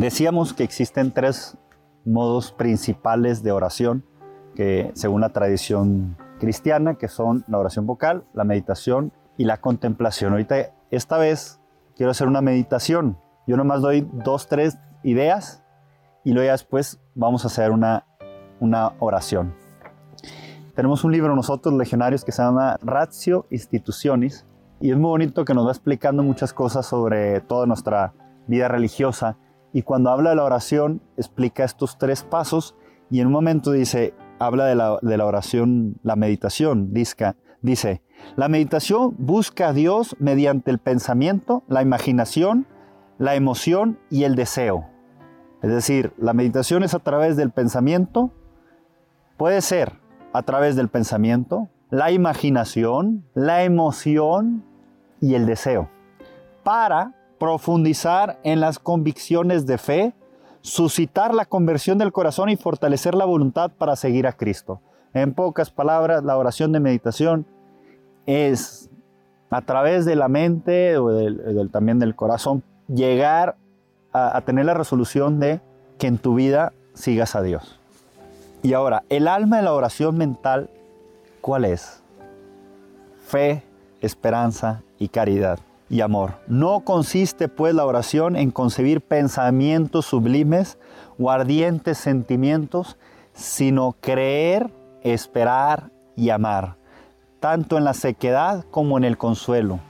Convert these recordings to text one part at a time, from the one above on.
Decíamos que existen tres modos principales de oración, que según la tradición cristiana, que son la oración vocal, la meditación y la contemplación. Ahorita, esta vez, quiero hacer una meditación. Yo nomás doy dos, tres ideas y luego después vamos a hacer una, una oración. Tenemos un libro nosotros, legionarios, que se llama Ratio Institutionis y es muy bonito que nos va explicando muchas cosas sobre toda nuestra vida religiosa y cuando habla de la oración explica estos tres pasos y en un momento dice, habla de la, oración, la meditación, dice, dice, la meditación busca a Dios mediante el pensamiento, la imaginación, la emoción y el deseo. Es decir, la meditación es a través del pensamiento, puede ser a través del pensamiento, la imaginación, la emoción y el deseo, para profundizar en las convicciones de fe, suscitar la conversión del corazón y fortalecer la voluntad para seguir a Cristo. En pocas palabras, la oración de meditación es a través de la mente o también del corazón llegar a, a tener la resolución de que en tu vida sigas a Dios. Y ahora, el alma de la oración mental, ¿cuál es? Fe, esperanza y caridad y amor. No consiste pues la oración en concebir pensamientos sublimes o ardientes sentimientos, sino creer, esperar y amar, tanto en la sequedad como en el consuelo,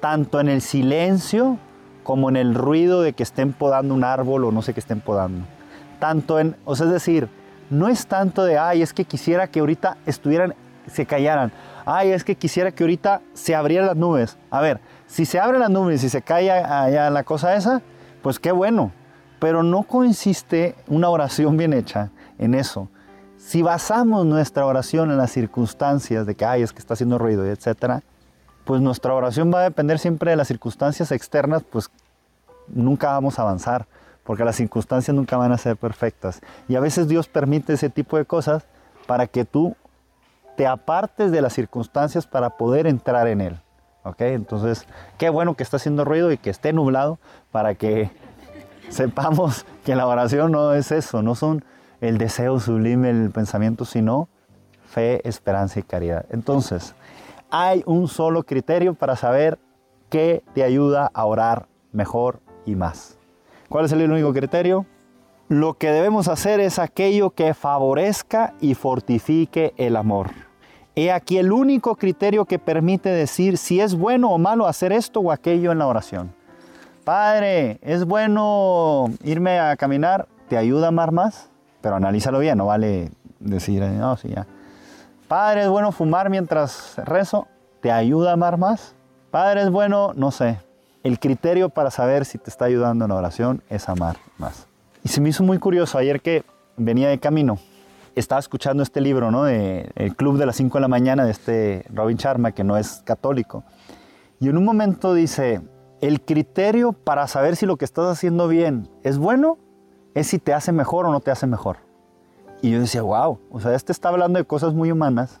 tanto en el silencio como en el ruido de que estén podando un árbol o no sé qué estén podando. Tanto en, o sea, es decir, no es tanto de, ay, es que quisiera que ahorita estuvieran, se callaran, ay, es que quisiera que ahorita se abrieran las nubes. A ver, si se abre la nube y se cae allá la cosa esa, pues qué bueno. Pero no consiste una oración bien hecha en eso. Si basamos nuestra oración en las circunstancias de que, ay, es que está haciendo ruido, etcétera, pues nuestra oración va a depender siempre de las circunstancias externas, pues nunca vamos a avanzar, porque las circunstancias nunca van a ser perfectas. Y a veces Dios permite ese tipo de cosas para que tú te apartes de las circunstancias para poder entrar en Él. Entonces, qué bueno que está haciendo ruido y que esté nublado para que sepamos que la oración no es eso, no son el deseo sublime, el pensamiento, sino fe, esperanza y caridad. Entonces, hay un solo criterio para saber qué te ayuda a orar mejor y más. ¿Cuál es el único criterio? Lo que debemos hacer es aquello que favorezca y fortifique el amor. He aquí el único criterio que permite decir si es bueno o malo hacer esto o aquello en la oración. Padre, ¿es bueno irme a caminar? ¿Te ayuda a amar más? Pero analízalo bien, no vale decir, no, sí, ya. Padre, ¿es bueno fumar mientras rezo? ¿Te ayuda a amar más? Padre, ¿es bueno? No sé. El criterio para saber si te está ayudando en la oración es amar más. Y se me hizo muy curioso ayer que venía de camino estaba escuchando este libro, ¿no? De El Club de las 5 de la mañana de este Robin Sharma, que no es católico. Y en un momento dice, el criterio para saber si lo que estás haciendo bien es bueno es si te hace mejor o no te hace mejor. Y yo decía, wow, o sea, este está hablando de cosas muy humanas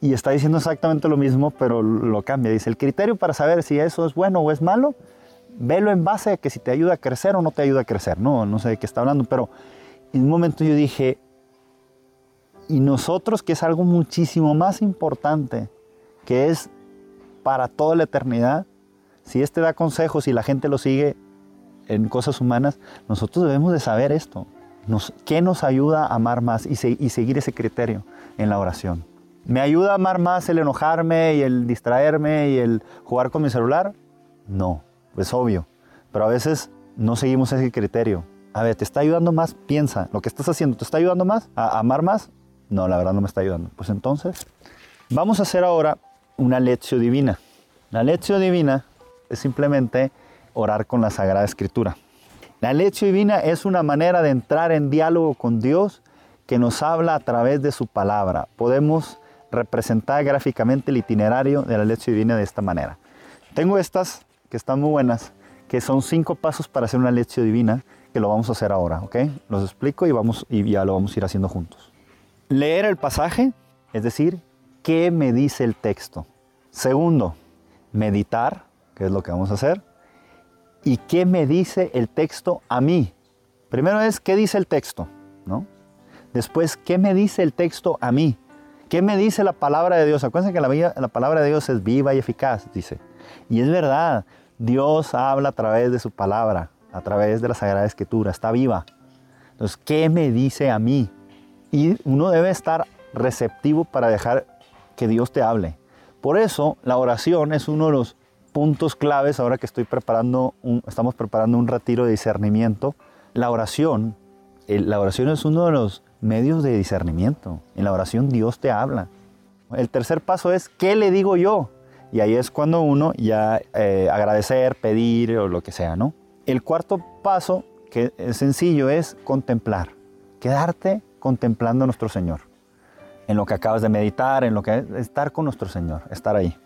y está diciendo exactamente lo mismo, pero lo cambia. Dice, el criterio para saber si eso es bueno o es malo, velo en base a que si te ayuda a crecer o no te ayuda a crecer. No, no sé de qué está hablando, pero en un momento yo dije, y nosotros, que es algo muchísimo más importante, que es para toda la eternidad, si este da consejos y la gente lo sigue en cosas humanas, nosotros debemos de saber esto. Nos, ¿Qué nos ayuda a amar más y, y seguir ese criterio en la oración? ¿Me ayuda a amar más el enojarme y el distraerme y el jugar con mi celular? No, es obvio. Pero a veces no seguimos ese criterio. A ver, ¿te está ayudando más? Piensa, lo que estás haciendo, ¿te está ayudando más a amar más? No, la verdad no me está ayudando. Pues entonces, vamos a hacer ahora una lección divina. La lección divina es simplemente orar con la Sagrada Escritura. La lección divina es una manera de entrar en diálogo con Dios que nos habla a través de su palabra. Podemos representar gráficamente el itinerario de la lección divina de esta manera. Tengo estas que están muy buenas, que son cinco pasos para hacer una lección divina, que lo vamos a hacer ahora, ¿ok? Los explico y, vamos, y ya lo vamos a ir haciendo juntos. Leer el pasaje, es decir, ¿qué me dice el texto? Segundo, meditar, que es lo que vamos a hacer. ¿Y qué me dice el texto a mí? Primero es, ¿qué dice el texto? ¿No? Después, ¿qué me dice el texto a mí? ¿Qué me dice la palabra de Dios? Acuérdense que la, la palabra de Dios es viva y eficaz, dice. Y es verdad, Dios habla a través de su palabra, a través de la Sagrada Escritura, está viva. Entonces, ¿qué me dice a mí? Y uno debe estar receptivo para dejar que Dios te hable. Por eso, la oración es uno de los puntos claves ahora que estoy preparando, estamos preparando un retiro de discernimiento. La oración, la oración es uno de los medios de discernimiento. En la oración Dios te habla. El tercer paso es, ¿qué le digo yo? Y ahí es cuando uno ya eh, agradecer, pedir o lo que sea, ¿no? El cuarto paso, que es sencillo, es contemplar. Quedarte contemplando a nuestro Señor. En lo que acabas de meditar, en lo que es estar con nuestro Señor, estar ahí.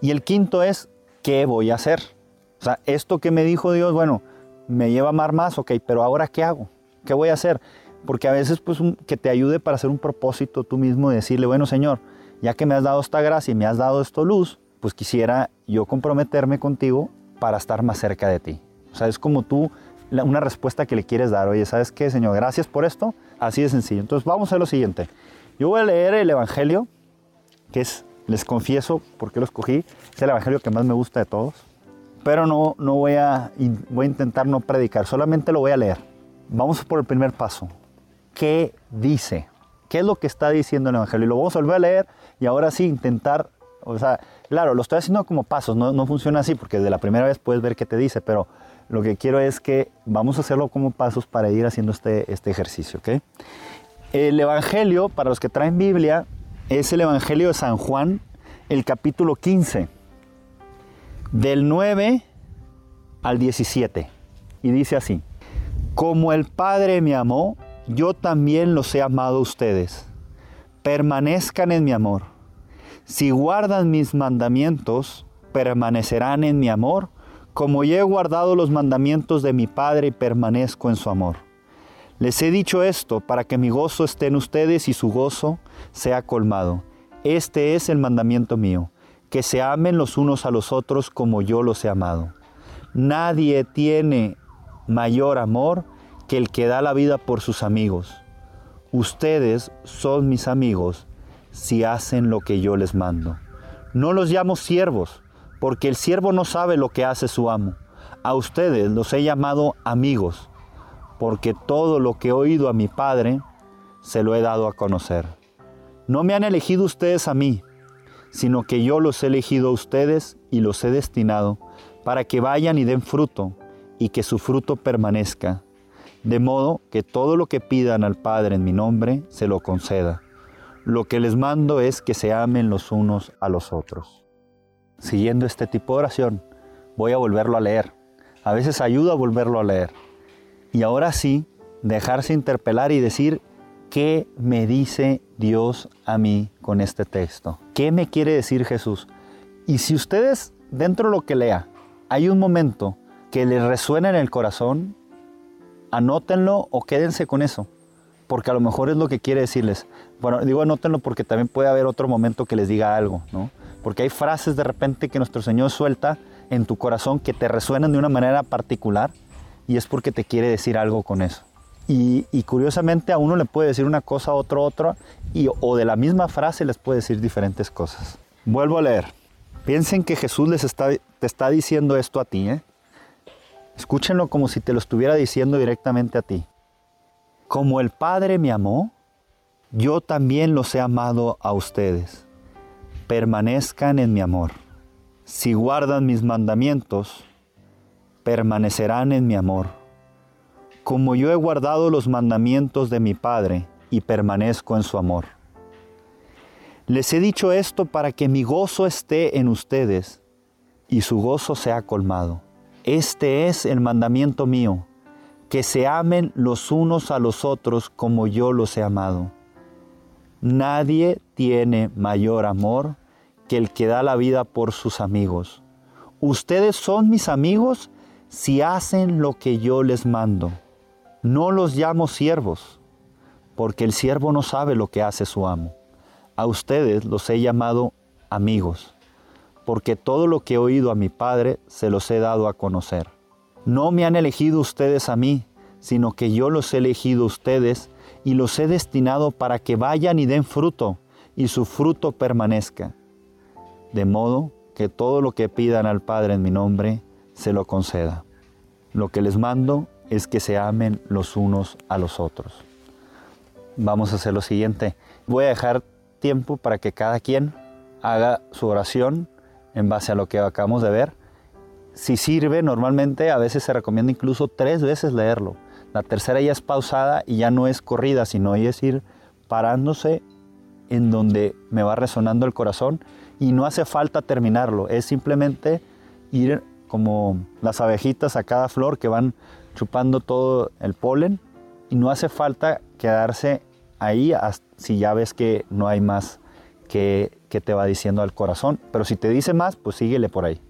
Y el quinto es, ¿qué voy a hacer? O sea, esto que me dijo Dios, bueno, me lleva a amar más, ok, pero ahora ¿qué hago? ¿Qué voy a hacer? Porque a veces, pues, que te ayude para hacer un propósito tú mismo y decirle, bueno, Señor, ya que me has dado esta gracia y me has dado esto luz, pues quisiera yo comprometerme contigo para estar más cerca de ti. O sea, es como tú, una respuesta que le quieres dar. Oye, ¿sabes qué, Señor? Gracias por esto. Así de sencillo. Entonces vamos a lo siguiente. Yo voy a leer el Evangelio, que es, les confieso por qué lo escogí, es el Evangelio que más me gusta de todos. Pero no, no voy, a, voy a intentar no predicar, solamente lo voy a leer. Vamos por el primer paso. ¿Qué dice? ¿Qué es lo que está diciendo el Evangelio? Y lo vamos a volver a leer y ahora sí intentar o sea, claro, lo estoy haciendo como pasos, no, no funciona así porque de la primera vez puedes ver qué te dice, pero lo que quiero es que vamos a hacerlo como pasos para ir haciendo este, este ejercicio. El Evangelio, para los que traen Biblia, es el Evangelio de San Juan, el capítulo 15, del 9 al 17. Y dice así, como el Padre me amó, yo también los he amado a ustedes. Permanezcan en mi amor. Si guardan mis mandamientos, permanecerán en mi amor, como yo he guardado los mandamientos de mi Padre y permanezco en su amor. Les he dicho esto para que mi gozo esté en ustedes y su gozo sea colmado. Este es el mandamiento mío, que se amen los unos a los otros como yo los he amado. Nadie tiene mayor amor que el que da la vida por sus amigos. Ustedes son mis amigos si hacen lo que yo les mando. No los llamo siervos, porque el siervo no sabe lo que hace su amo. A ustedes los he llamado amigos, porque todo lo que he oído a mi Padre se lo he dado a conocer. No me han elegido ustedes a mí, sino que yo los he elegido a ustedes y los he destinado para que vayan y den fruto, y que su fruto permanezca, de modo que todo lo que pidan al Padre en mi nombre se lo conceda. Lo que les mando es que se amen los unos a los otros. Siguiendo este tipo de oración, voy a volverlo a leer. A veces ayuda a volverlo a leer. Y ahora sí, dejarse interpelar y decir, ¿qué me dice Dios a mí con este texto? ¿Qué me quiere decir Jesús? Y si ustedes, dentro de lo que lea, hay un momento que les resuena en el corazón, anótenlo o quédense con eso porque a lo mejor es lo que quiere decirles. Bueno, digo anótenlo porque también puede haber otro momento que les diga algo, ¿no? Porque hay frases de repente que nuestro Señor suelta en tu corazón que te resuenan de una manera particular y es porque te quiere decir algo con eso. Y, curiosamente a uno le puede decir una cosa, a otro otra, y, o de la misma frase les puede decir diferentes cosas. Vuelvo a leer. Piensen que Jesús les está, te está diciendo esto a ti. ¿eh? Escúchenlo como si te lo estuviera diciendo directamente a ti. Como el Padre me amó, yo también los he amado a ustedes. Permanezcan en mi amor. Si guardan mis mandamientos, permanecerán en mi amor. Como yo he guardado los mandamientos de mi Padre y permanezco en su amor. Les he dicho esto para que mi gozo esté en ustedes y su gozo sea colmado. Este es el mandamiento mío que se amen los unos a los otros como yo los he amado. Nadie tiene mayor amor que el que da la vida por sus amigos. Ustedes son mis amigos si hacen lo que yo les mando. No los llamo siervos, porque el siervo no sabe lo que hace su amo. A ustedes los he llamado amigos, porque todo lo que he oído a mi Padre se los he dado a conocer. No me han elegido ustedes a mí, sino que yo los he elegido ustedes y los he destinado para que vayan y den fruto, y su fruto permanezca. De modo que todo lo que pidan al Padre en mi nombre, se lo conceda. Lo que les mando es que se amen los unos a los otros. Vamos a hacer lo siguiente. Voy a dejar tiempo para que cada quien haga su oración en base a lo que acabamos de ver. Si sirve, normalmente a veces se recomienda incluso tres veces leerlo. La tercera ya es pausada y ya no es corrida, sino es ir parándose en donde me va resonando el corazón y no hace falta terminarlo, es simplemente ir como las abejitas a cada flor que van chupando todo el polen y no hace falta quedarse ahí si ya ves que no hay más que, que, te va diciendo al corazón, pero si te dice más, pues síguele por ahí,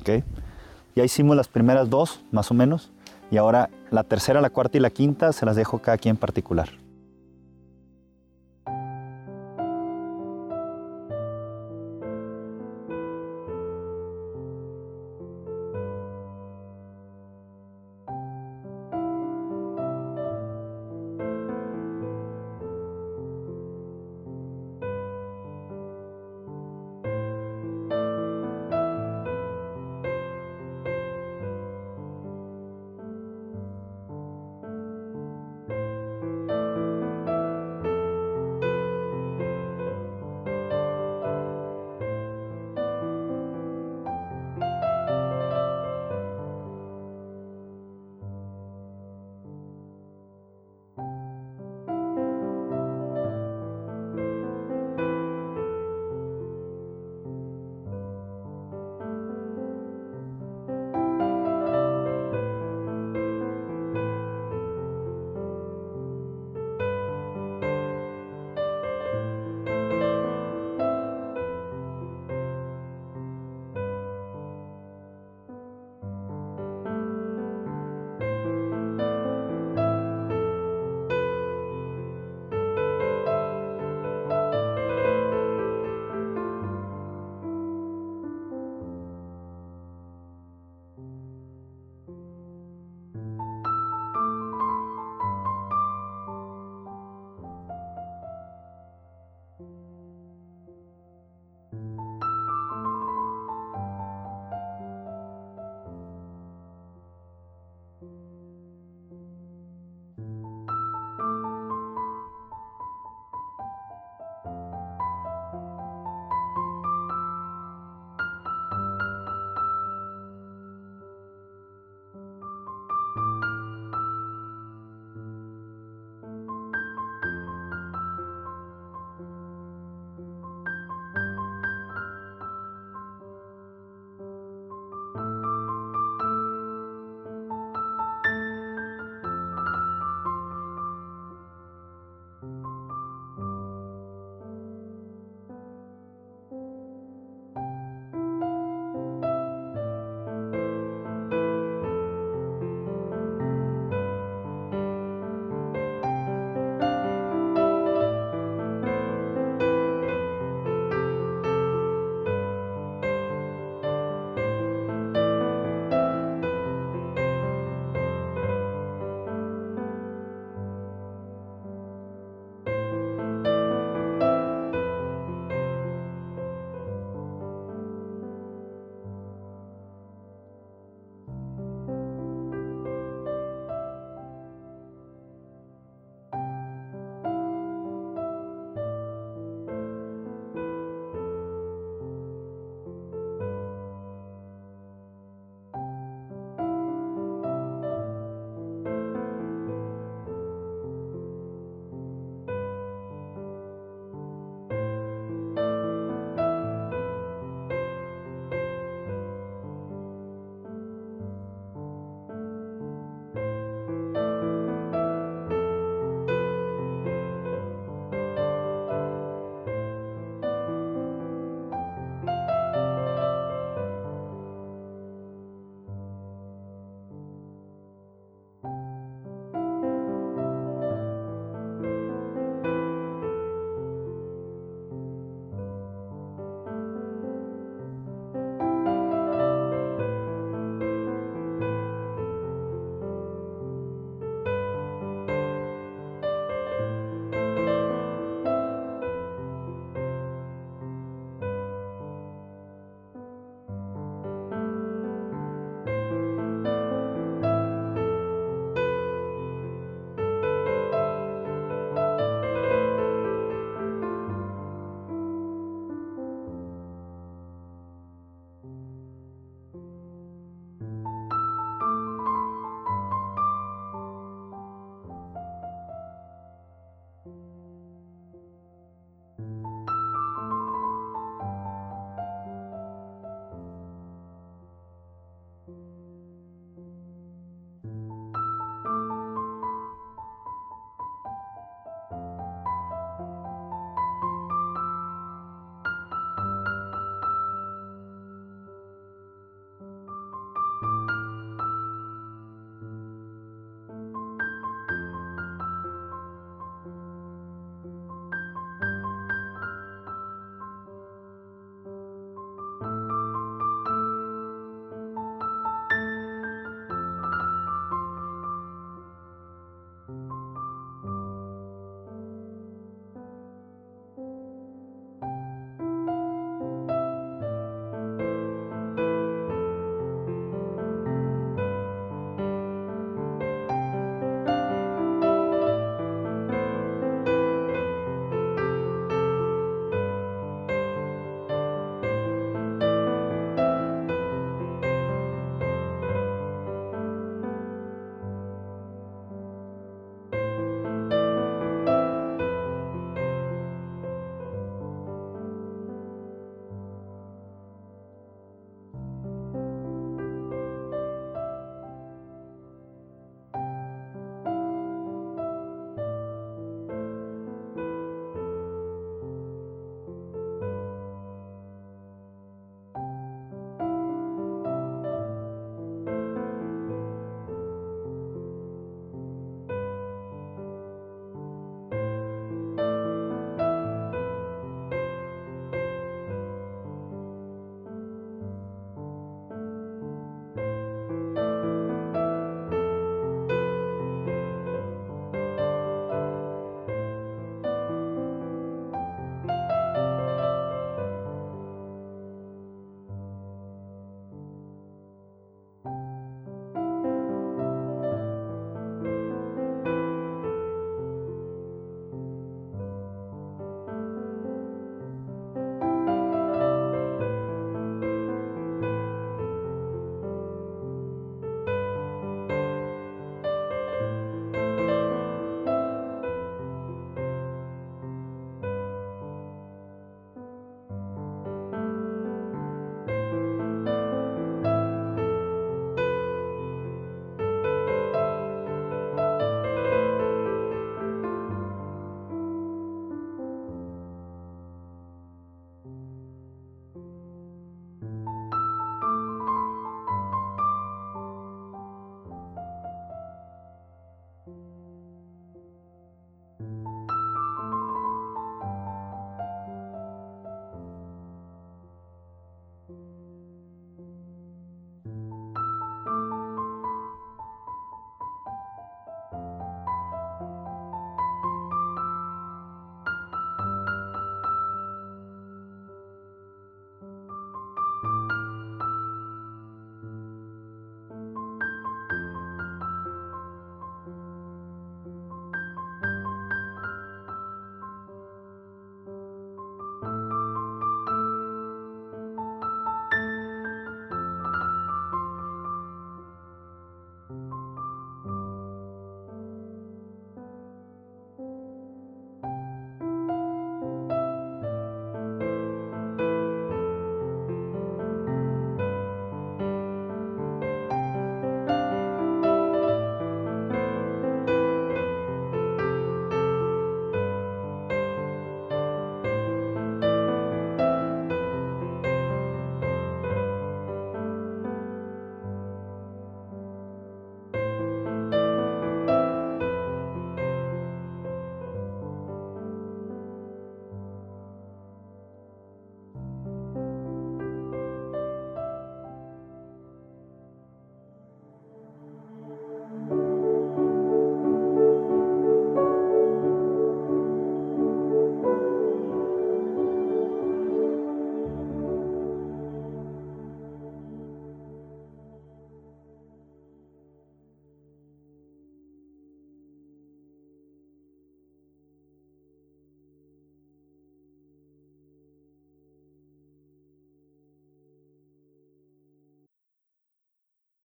¿ok? Ya hicimos las primeras dos, más o menos, y ahora la tercera, la cuarta y la quinta se las dejo cada quien en particular.